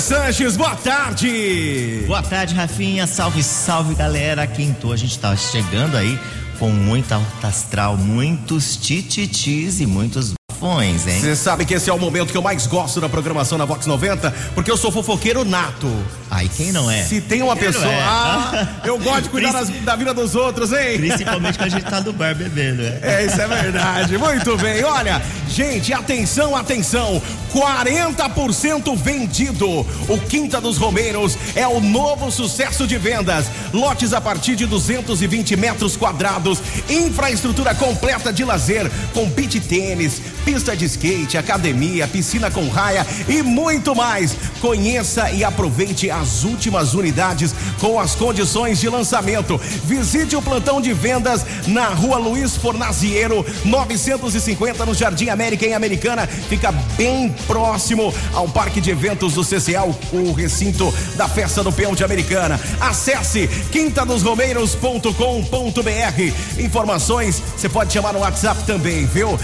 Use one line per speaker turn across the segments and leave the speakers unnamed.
Sanches, boa tarde.
Boa tarde, Rafinha. Salve, salve, galera. Quinto, a gente tá chegando aí com muita alta astral, muitos tititis e muitos bafões, hein?
Você sabe que esse é o momento que eu mais gosto da programação na Vox 90, porque eu sou fofoqueiro nato.
Ai, quem não é?
Se tem uma
Quem
pessoa.
é?
Ah, eu gosto de cuidar das- da vida dos outros, hein?
Principalmente quando a gente tá no bar bebendo, né?
É, isso é verdade. Muito bem. Olha, gente, atenção, atenção. 40% vendido. O Quinta dos Romeiros é o novo sucesso de vendas. Lotes a partir de 220 metros quadrados. Infraestrutura completa de lazer com beach tênis, pista de skate, academia, piscina com raia e muito mais. Conheça e aproveite as últimas unidades com as condições de lançamento. Visite o plantão de vendas na rua Luiz Fornaziero, 950, no Jardim América, em Americana. Fica bem próximo ao Parque de Eventos do CCA, o, recinto da Festa do Peão de Americana. Acesse quintadosromeiros.com.br. Informações você pode chamar no WhatsApp também, viu?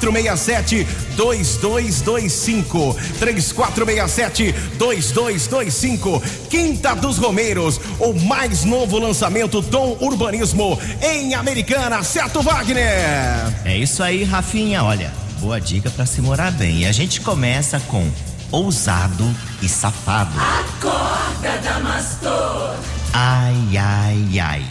3467 2225. 3467 2225. Quinta dos Romeiros, o mais novo lançamento Dom Urbanismo em Americana, certo, Wagner?
É isso aí, Rafinha. Olha, boa dica pra se morar bem. E a gente começa com ousado e safado.
Acorda, Damastor!
Ai, ai, ai.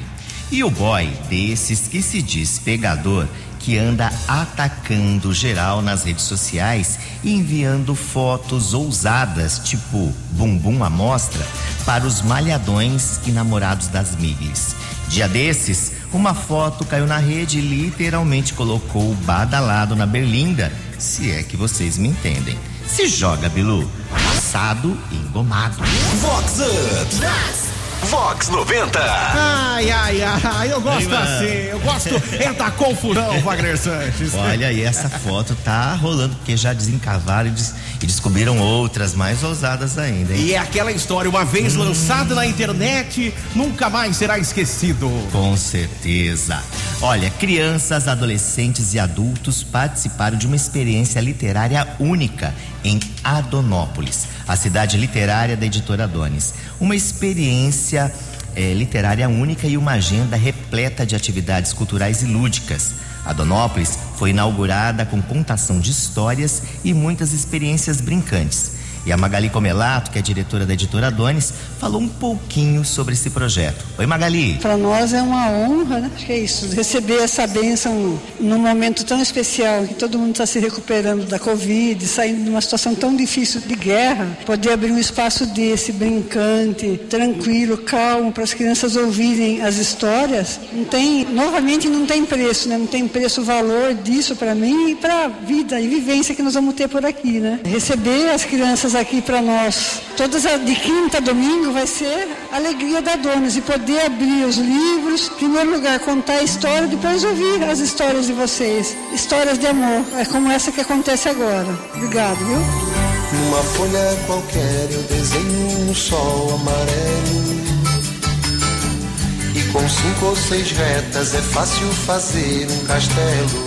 E o boy desses que se diz pegador, que anda atacando geral nas redes sociais e enviando fotos ousadas, tipo bumbum à mostra, para os malhadões e namorados das miglis. Dia desses, uma foto caiu na rede e literalmente colocou o badalado na berlinda, se é que vocês me entendem. Se joga, Bilu. Assado e engomado.
Vox Up. Vox 90.
Ai, ai, ai, eu gosto assim, eu gosto é da confusão, Wagner Sanches.
Olha, e essa foto tá rolando, porque já desencavaram e, des- e descobriram outras mais ousadas ainda, hein?
E é aquela história, uma vez lançada na internet, nunca mais será esquecido.
Com certeza. Olha, crianças, adolescentes e adultos participaram de uma experiência literária única em Adonópolis, a cidade literária da editora Adonis. Uma experiência eh, literária única e uma agenda repleta de atividades culturais e lúdicas. Adonópolis foi inaugurada com contação de histórias e muitas experiências brincantes. E a Magali Comelato, que é diretora da editora Adonis, falou um pouquinho sobre esse projeto. Oi, Magali.
Para nós é uma honra, né? Acho que é isso, receber essa bênção num momento tão especial, que todo mundo está se recuperando da Covid, saindo de uma situação tão difícil de guerra, poder abrir um espaço desse, brincante, tranquilo, calmo, para as crianças ouvirem as histórias, não tem, novamente não tem preço, né? Não tem preço o valor disso para mim e para a vida e vivência que nós vamos ter por aqui, né? Receber as crianças aqui para nós, todas as- de quinta a domingo vai ser a alegria da Donas e poder abrir os livros, em primeiro lugar contar a história, depois ouvir as histórias de vocês, histórias de amor, é como essa que acontece agora. Obrigado, viu?
Numa folha qualquer eu desenho um sol amarelo. E com cinco ou seis retas é fácil fazer um castelo.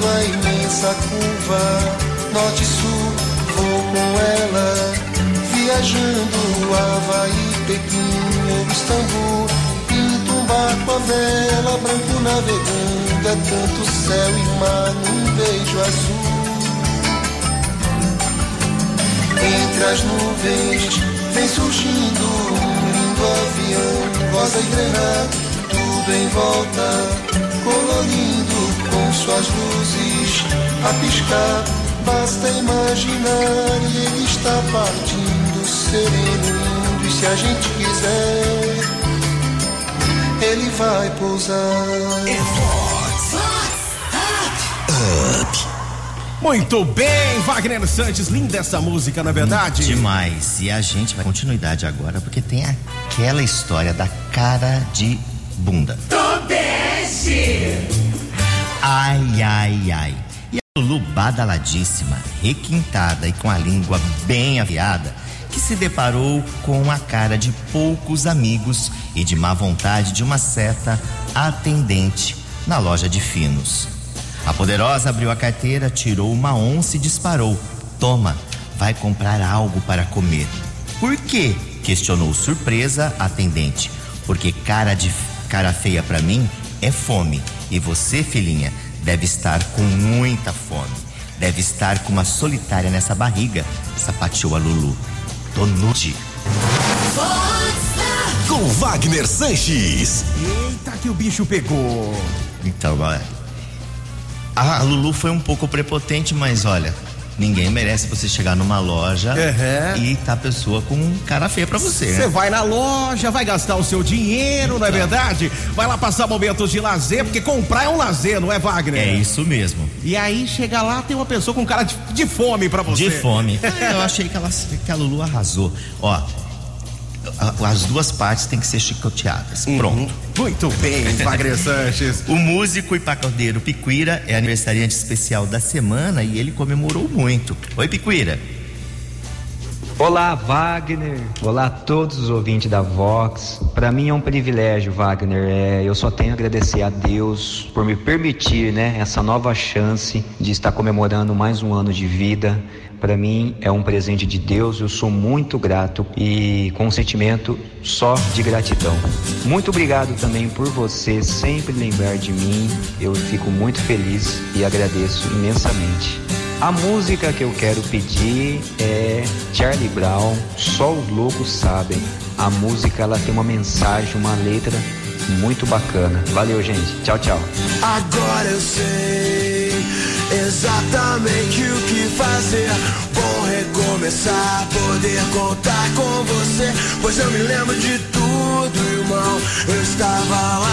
contornando a imensa curva, norte e sul, vou com ela, viajando Havaí, Pequim ou Istambul. Pinto um barco a vela, branco navegando, é tanto céu e mar num beijo azul. Entre as nuvens vem surgindo um lindo avião, rosa e granada, tudo em volta, suas luzes a piscar. Basta imaginar e ele está partindo, sereno, lindo, e se a gente quiser, ele vai pousar.
Muito bem, Wagner Santos, linda essa música, na é verdade?
Demais. E a gente vai continuidade agora porque tem aquela história da cara de bunda.
Tobeste!
Ai, ai, ai. E a Lulu badaladíssima, requintada e com a língua bem afiada, que se deparou com a cara de poucos amigos e de má vontade de uma certa atendente na loja de finos. A poderosa abriu a carteira, tirou uma onça e disparou: Toma, vai comprar algo para comer. Por quê? questionou surpresa a atendente. Porque cara de cara feia para mim é fome. E você, filhinha, deve estar com muita fome. Deve estar com uma solitária nessa barriga, sapateou a Lulu. Tô nude.
Com Wagner Sanches.
Eita, que o bicho pegou.
Então, olha. A Lulu foi um pouco prepotente, mas olha, ninguém merece você chegar numa loja
Uhum.
e tá a pessoa com cara feia pra você,
Você
né?
vai na loja, vai gastar o seu dinheiro, não é verdade? Vai lá passar momentos de lazer, porque comprar é um lazer, não é, Wagner?
É isso mesmo.
E aí chega lá, tem uma pessoa com cara de, de fome pra você.
De fome. Ah, eu achei que, ela, que a Lulu arrasou. Ó, as duas partes têm que ser chicoteadas.
Uhum.
Pronto.
Muito bem, Wagner Sanches.
O músico e pacodeiro Piquira é aniversariante especial da semana e ele comemorou muito. Oi, Piquira.
Olá, Wagner. Olá a todos os ouvintes da Vox. Para mim é um privilégio, Wagner. É, eu só tenho a agradecer a Deus por me permitir, né, essa nova chance de estar comemorando mais um ano de vida. Para mim é um presente de Deus. Eu sou muito grato e com um sentimento só de gratidão. Muito obrigado também por você sempre lembrar de mim. Eu fico muito feliz e agradeço imensamente. A música que eu quero pedir é Charlie Brown, Só os Loucos Sabem. A música ela tem uma mensagem, uma letra muito bacana. Valeu, gente. Tchau, tchau.
Agora eu sei exatamente o que fazer. Bom recomeçar, poder contar com você. Pois eu me lembro de tudo, irmão. Eu estava lá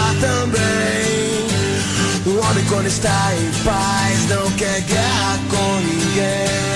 quando está em paz, não quer guerra com ninguém.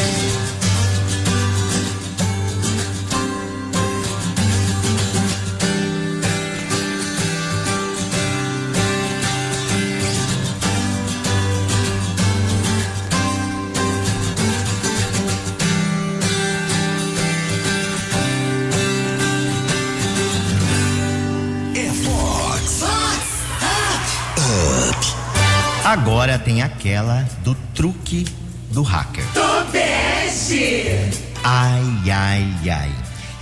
Agora tem aquela do truque do hacker.
Tobeste!
Ai, ai, ai.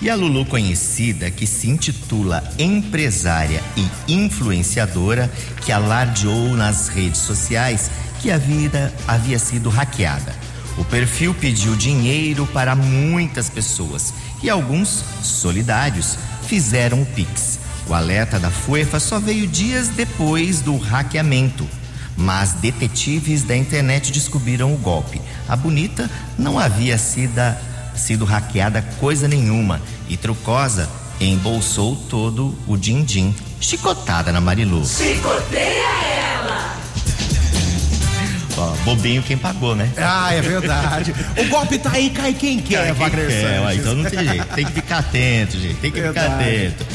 E a Lulu conhecida, que se intitula empresária e influenciadora, que alardeou nas redes sociais que a vida havia sido hackeada. O perfil pediu dinheiro para muitas pessoas e alguns solidários fizeram o Pix. O alerta da FUEFA só veio dias depois do hackeamento. Mas detetives da internet descobriram o golpe. A bonita não havia sido, sido hackeada coisa nenhuma e Trucosa embolsou todo o din-din. Chicotada na Marilu.
Chicoteia ela!
Ó, bobinho quem pagou, né?
Ah, é verdade. o golpe tá aí, cai quem quer,
Quem
Wagner
quer,
Sanches.
então não tem jeito. Tem que ficar atento, gente. Tem que ficar
Verdade.
atento.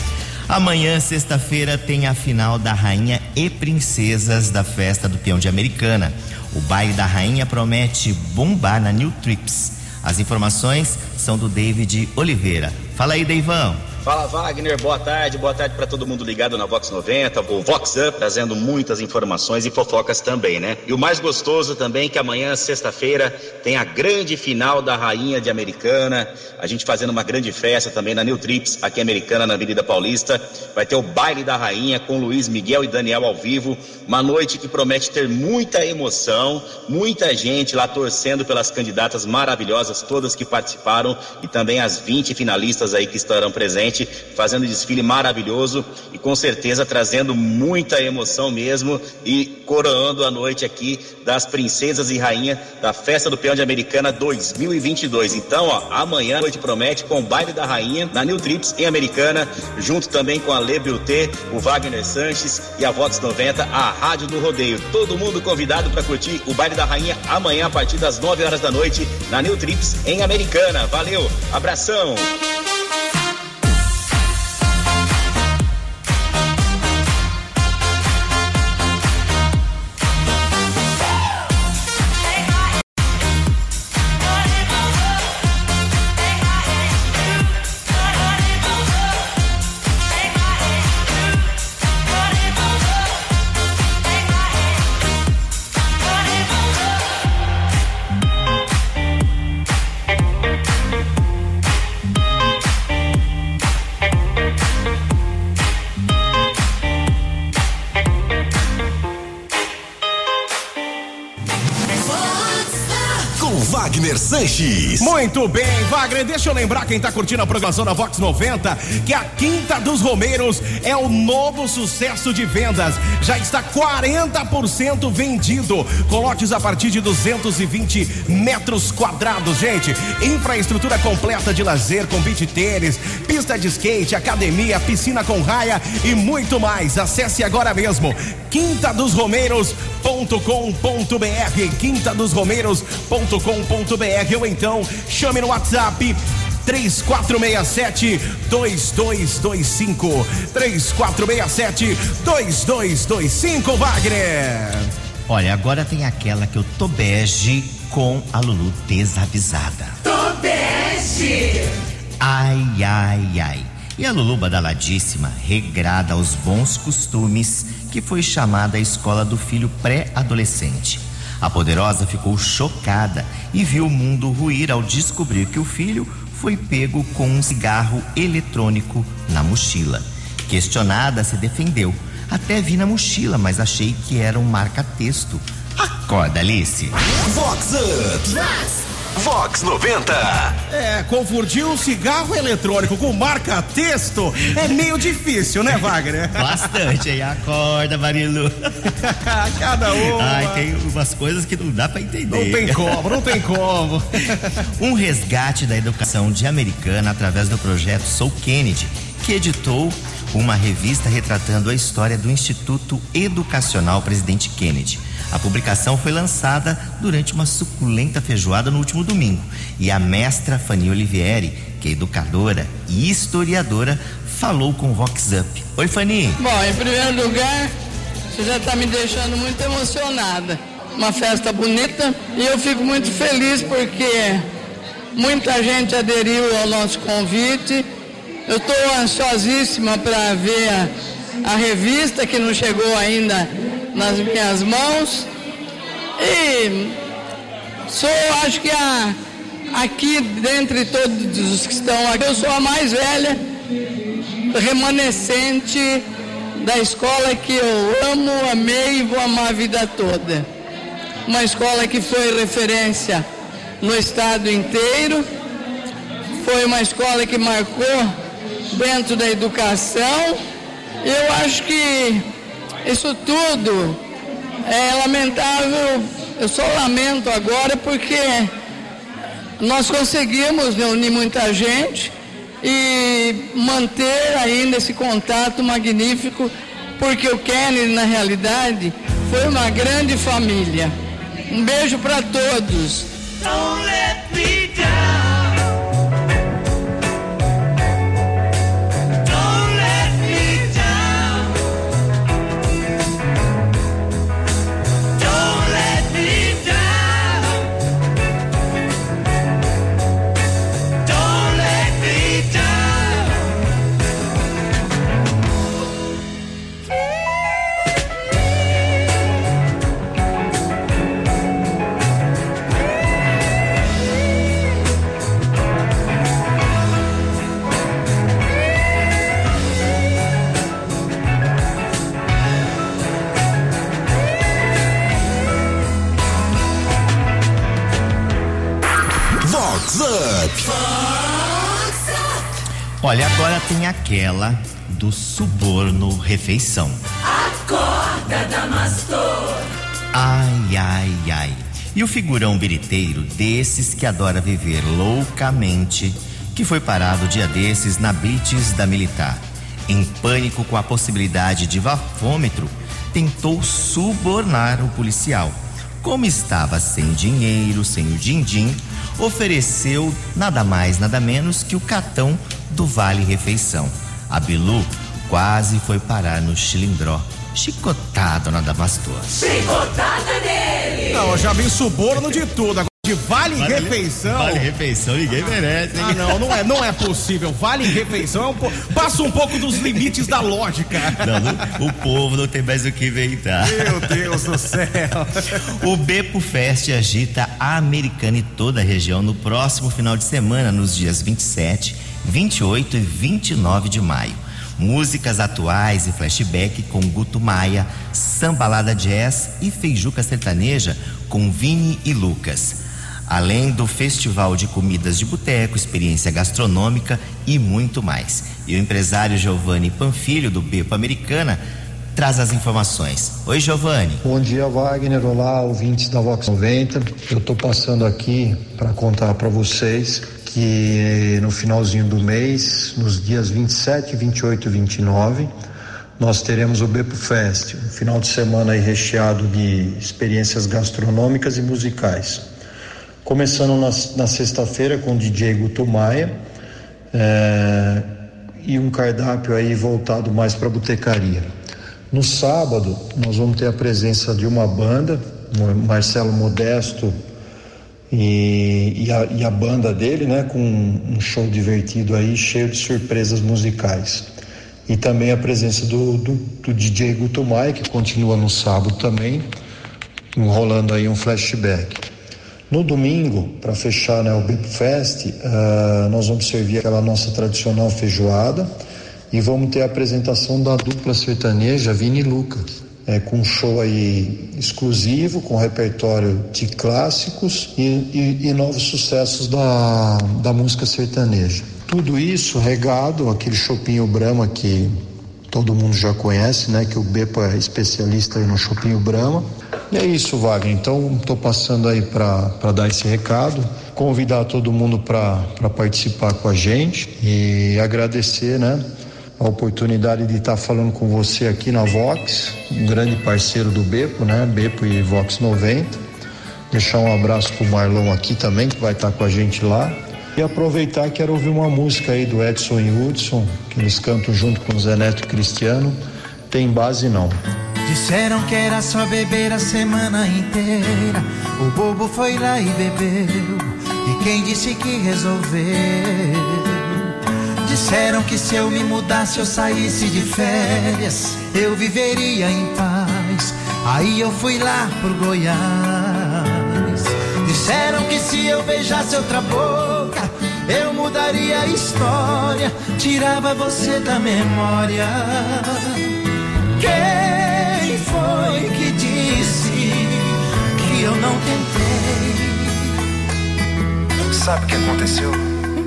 Amanhã, sexta-feira, tem a final da Rainha e Princesas da festa do Peão de Americana. O baile da Rainha promete bombar na New Trips. As informações são do David Oliveira. Fala aí, Deivão.
Fala Wagner, boa tarde, boa tarde para todo mundo ligado na Vox 90, o Vox Up, trazendo muitas informações e fofocas também, né? E o mais gostoso também é que amanhã, sexta-feira, tem a grande final da Rainha de Americana, a gente fazendo uma grande festa também na New Trips, aqui em Americana, na Avenida Paulista. Vai ter o baile da Rainha com Luiz Miguel e Daniel ao vivo, uma noite que promete ter muita emoção, muita gente lá torcendo pelas candidatas maravilhosas, todas que participaram e também as 20 finalistas aí que estarão presentes. Fazendo um desfile maravilhoso e com certeza trazendo muita emoção mesmo e coroando a noite aqui das princesas e rainha da Festa do Peão de Americana 2022. Então, ó, amanhã a noite promete com o baile da rainha na New Trips em Americana, junto também com a Le Beauté, o Wagner Sanches e a Vox 90, a Rádio do Rodeio. Todo mundo convidado para curtir o baile da rainha amanhã a partir das 9 horas da noite na New Trips em Americana. Valeu, abração.
Muito bem, Wagner, deixa eu lembrar quem tá curtindo a programação da Vox 90 que a Quinta dos Romeiros é o novo sucesso de vendas. Já está 40% vendido, com a partir de 220 metros quadrados, gente. Infraestrutura completa de lazer com beach tênis, pista de skate, academia, piscina com raia e muito mais. Acesse agora mesmo quinta dos Romeiros.com.br, quinta dos Romeiros.com.br ou então chame no WhatsApp 3467 2225 3467 2225 Wagner.
Olha, agora tem aquela que eu tô bege com a Lulu desavisada.
Tobeste!
Ai, ai, ai. E a Lulu badaladíssima, regrada aos bons costumes, que foi chamada a escola do filho pré-adolescente. A poderosa ficou chocada e viu o mundo ruir ao descobrir que o filho foi pego com um cigarro eletrônico na mochila. Questionada, se defendeu. Até vi na mochila, mas achei que era um marca-texto. Acorda, Alice.
Vox Up. Vox 90.
É, confundir um cigarro eletrônico com marca-texto é meio difícil, né, Wagner?
Bastante, hein? Acorda, Marilu.
Cada um.
Ai, tem umas coisas que não dá pra entender.
Não tem como, não tem como.
um resgate da educação de Americana através do projeto Sou Kennedy, que editou uma revista retratando a história do Instituto Educacional Presidente Kennedy. A publicação foi lançada durante uma suculenta feijoada no último domingo e a mestra Fanny Olivieri, que é educadora e historiadora, falou com o Vox Up. Oi, Fanny.
Bom, em primeiro lugar, você já está me deixando muito emocionada. Uma festa bonita e eu fico muito feliz porque muita gente aderiu ao nosso convite. Eu estou ansiosíssima para ver a, a revista que não chegou ainda nas minhas mãos. E sou, acho que a, aqui, dentre todos os que estão aqui, eu sou a mais velha remanescente da escola que eu amo, amei e vou amar a vida toda. Uma escola que foi referência no estado inteiro, foi uma escola que marcou dentro da educação. Eu acho que isso tudo é lamentável, eu só lamento agora porque nós conseguimos reunir muita gente e manter ainda esse contato magnífico, porque o Kennedy, na realidade, foi uma grande família. Um beijo para todos.
Tem aquela do suborno refeição.
Acorda, Damastor.
Ai, ai, ai. E o figurão biriteiro desses que adora viver loucamente, que foi parado dia desses na blitz da militar. Em pânico com a possibilidade de vafômetro, tentou subornar o policial. Como estava sem dinheiro, sem o din-din, ofereceu nada mais, nada menos que o catão do Vale Refeição. A Bilu quase foi parar no chilindró. Chicotado na Damastor.
Chicotada nele.
Não, eu já vi suborno de tudo. De vale, vale refeição.
Vale refeição, ninguém merece.
Ah, não, não é, não é possível. Vale refeição é um po... passa um pouco dos limites da lógica.
Não, não, o povo não tem mais o que inventar.
Meu Deus do céu.
O Bepo Fest agita a Americana e toda a região no próximo final de semana, nos dias 27, 28 e 29 de maio. Músicas atuais e flashback com Guto Maia, sambalada jazz e feijuca sertaneja com Vini e Lucas além do Festival de Comidas de Boteco, experiência gastronômica e muito mais. E o empresário Giovanni Panfilho, do Bepo Americana, traz as informações. Oi, Giovanni.
Bom dia, Wagner. Olá, ouvintes da Vox 90. Eu estou passando aqui para contar para vocês que no finalzinho do mês, nos dias 27, 28 e 29, nós teremos o Bepo Fest, um final de semana recheado de experiências gastronômicas e musicais. Começando na, na sexta-feira com o DJ Guto Maia é, e um cardápio aí voltado mais para botecaria. No sábado, nós vamos ter a presença de uma banda, Marcelo Modesto e, e, a, e a, banda dele, né, com um show divertido aí, cheio de surpresas musicais. E também a presença do, do, do DJ Guto Maia, que continua no sábado também, enrolando aí um flashback. No domingo, para fechar né, o Bip Fest, uh, nós vamos servir aquela nossa tradicional feijoada e vamos ter a apresentação da dupla sertaneja Vini e Lucas, é, com um show aí exclusivo, com repertório de clássicos e, e, e novos sucessos da, da música sertaneja. Tudo isso regado, aquele chopinho Brahma que todo mundo já conhece, né? Que o Bepo é especialista no Chopinho Brahma. E é isso, Wagner. Então, estou passando aí para dar esse recado, convidar todo mundo para participar com a gente e agradecer, né? A oportunidade de estar tá falando com você aqui na Vox, um grande parceiro do Bepo, né? Bepo e Vox 90. Deixar um abraço pro Marlon aqui também, que vai estar tá com a gente lá. E aproveitar, quero ouvir uma música aí do Edson e Hudson, que eles cantam junto com o Zé Neto e Cristiano. Tem base não.
Disseram que era só beber a semana inteira. O bobo foi lá e bebeu. E quem disse que resolveu? Disseram que se eu me mudasse, eu saísse de férias, eu viveria em paz. Aí eu fui lá pro Goiás. Disseram que se eu beijasse outra boca, eu mudaria a história, tirava você da memória. Quem foi que disse que eu não tentei?
Sabe o que aconteceu?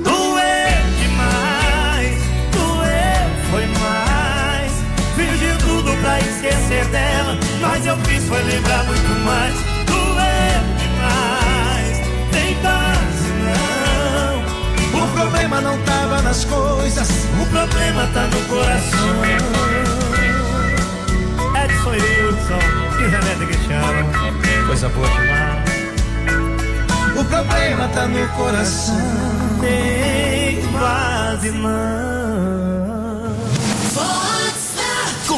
Doeu demais, doeu, foi mais. Fiz de tudo pra esquecer dela, mas eu fiz foi lembrar muito mais. problema não tava nas coisas, o problema tá no coração. Edson Wilson e René Cristiano, coisa boa demais. O problema tá no coração, tem base não.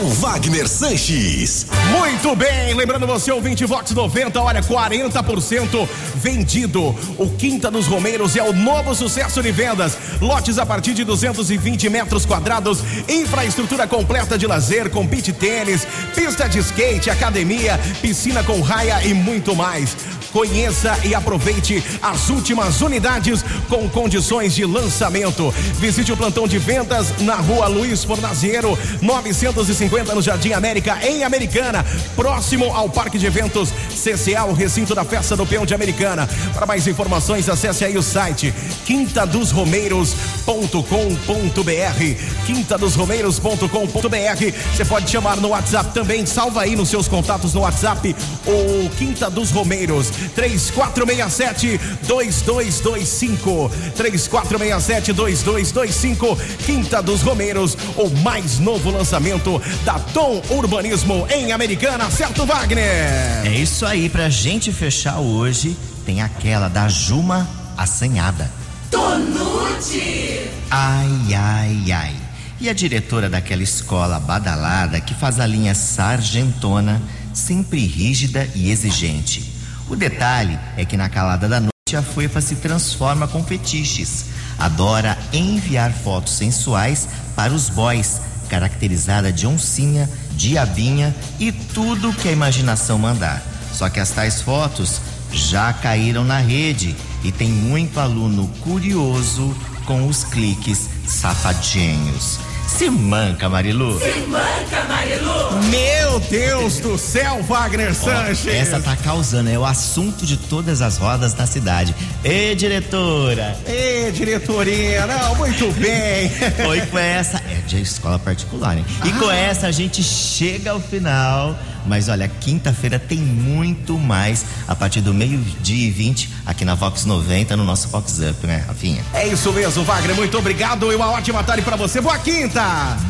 Com Wagner Sanches.
Muito bem, lembrando você, ouvinte Vox 90, olha, 40% vendido. O Quinta dos Romeiros é o novo sucesso de vendas. Lotes a partir de 220 metros quadrados, infraestrutura completa de lazer com beach tênis, pista de skate, academia, piscina com raia e muito mais Conheça e aproveite as últimas unidades com condições de lançamento. Visite o plantão de vendas na rua Luiz Fornaziero, 950 no Jardim América, em Americana, próximo ao Parque de Eventos CCA, o recinto da Festa do Peão de Americana. Para mais informações, acesse aí o site quintadosromeiros.com.br quintadosromeiros.com.br Você pode chamar no WhatsApp também, salva aí nos seus contatos no WhatsApp o Quinta dos Romeiros 3467 2225 3467 2225 Quinta dos Romeiros, o mais novo lançamento da Tom Urbanismo em Americana, certo Wagner?
É isso aí, pra gente fechar hoje, tem aquela da Juma assanhada.
Tonute!
Ai, ai, ai. E a diretora daquela escola badalada que faz a linha sargentona, sempre rígida e exigente. O detalhe é que na calada da noite a Fuefa se transforma com fetiches. Adora enviar fotos sensuais para os boys, caracterizada de oncinha, diabinha e tudo que a imaginação mandar. Só que as tais fotos já caíram na rede e tem muito aluno curioso com os cliques safadinhos. Se manca, Marilu.
Se manca, Marilu.
Meu Deus do céu, Wagner Sanches.
Essa tá causando, é o assunto de todas as rodas da cidade. Ê, diretora!
Ê, diretoria, não, muito bem.
Foi com essa, é de escola particular, hein? E com essa a gente chega ao final. Mas olha, quinta-feira tem muito mais a partir do meio-dia e 20 aqui na Vox 90, no nosso Vox Up, né, Rafinha?
É isso mesmo, Wagner, muito obrigado e uma ótima tarde para você. Boa quinta!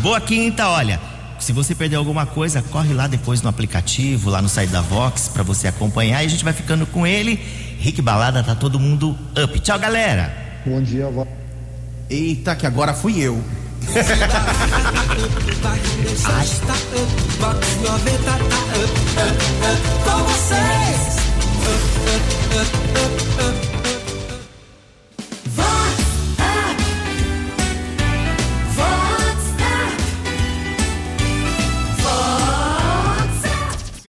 Boa quinta, olha. Se você perdeu alguma coisa, corre lá depois no aplicativo, lá no site da Vox, para você acompanhar e a gente vai ficando com ele. Rick Balada, tá todo mundo up. Tchau, galera.
Bom dia, Vox.
Eita, que agora fui eu.
Com vocês.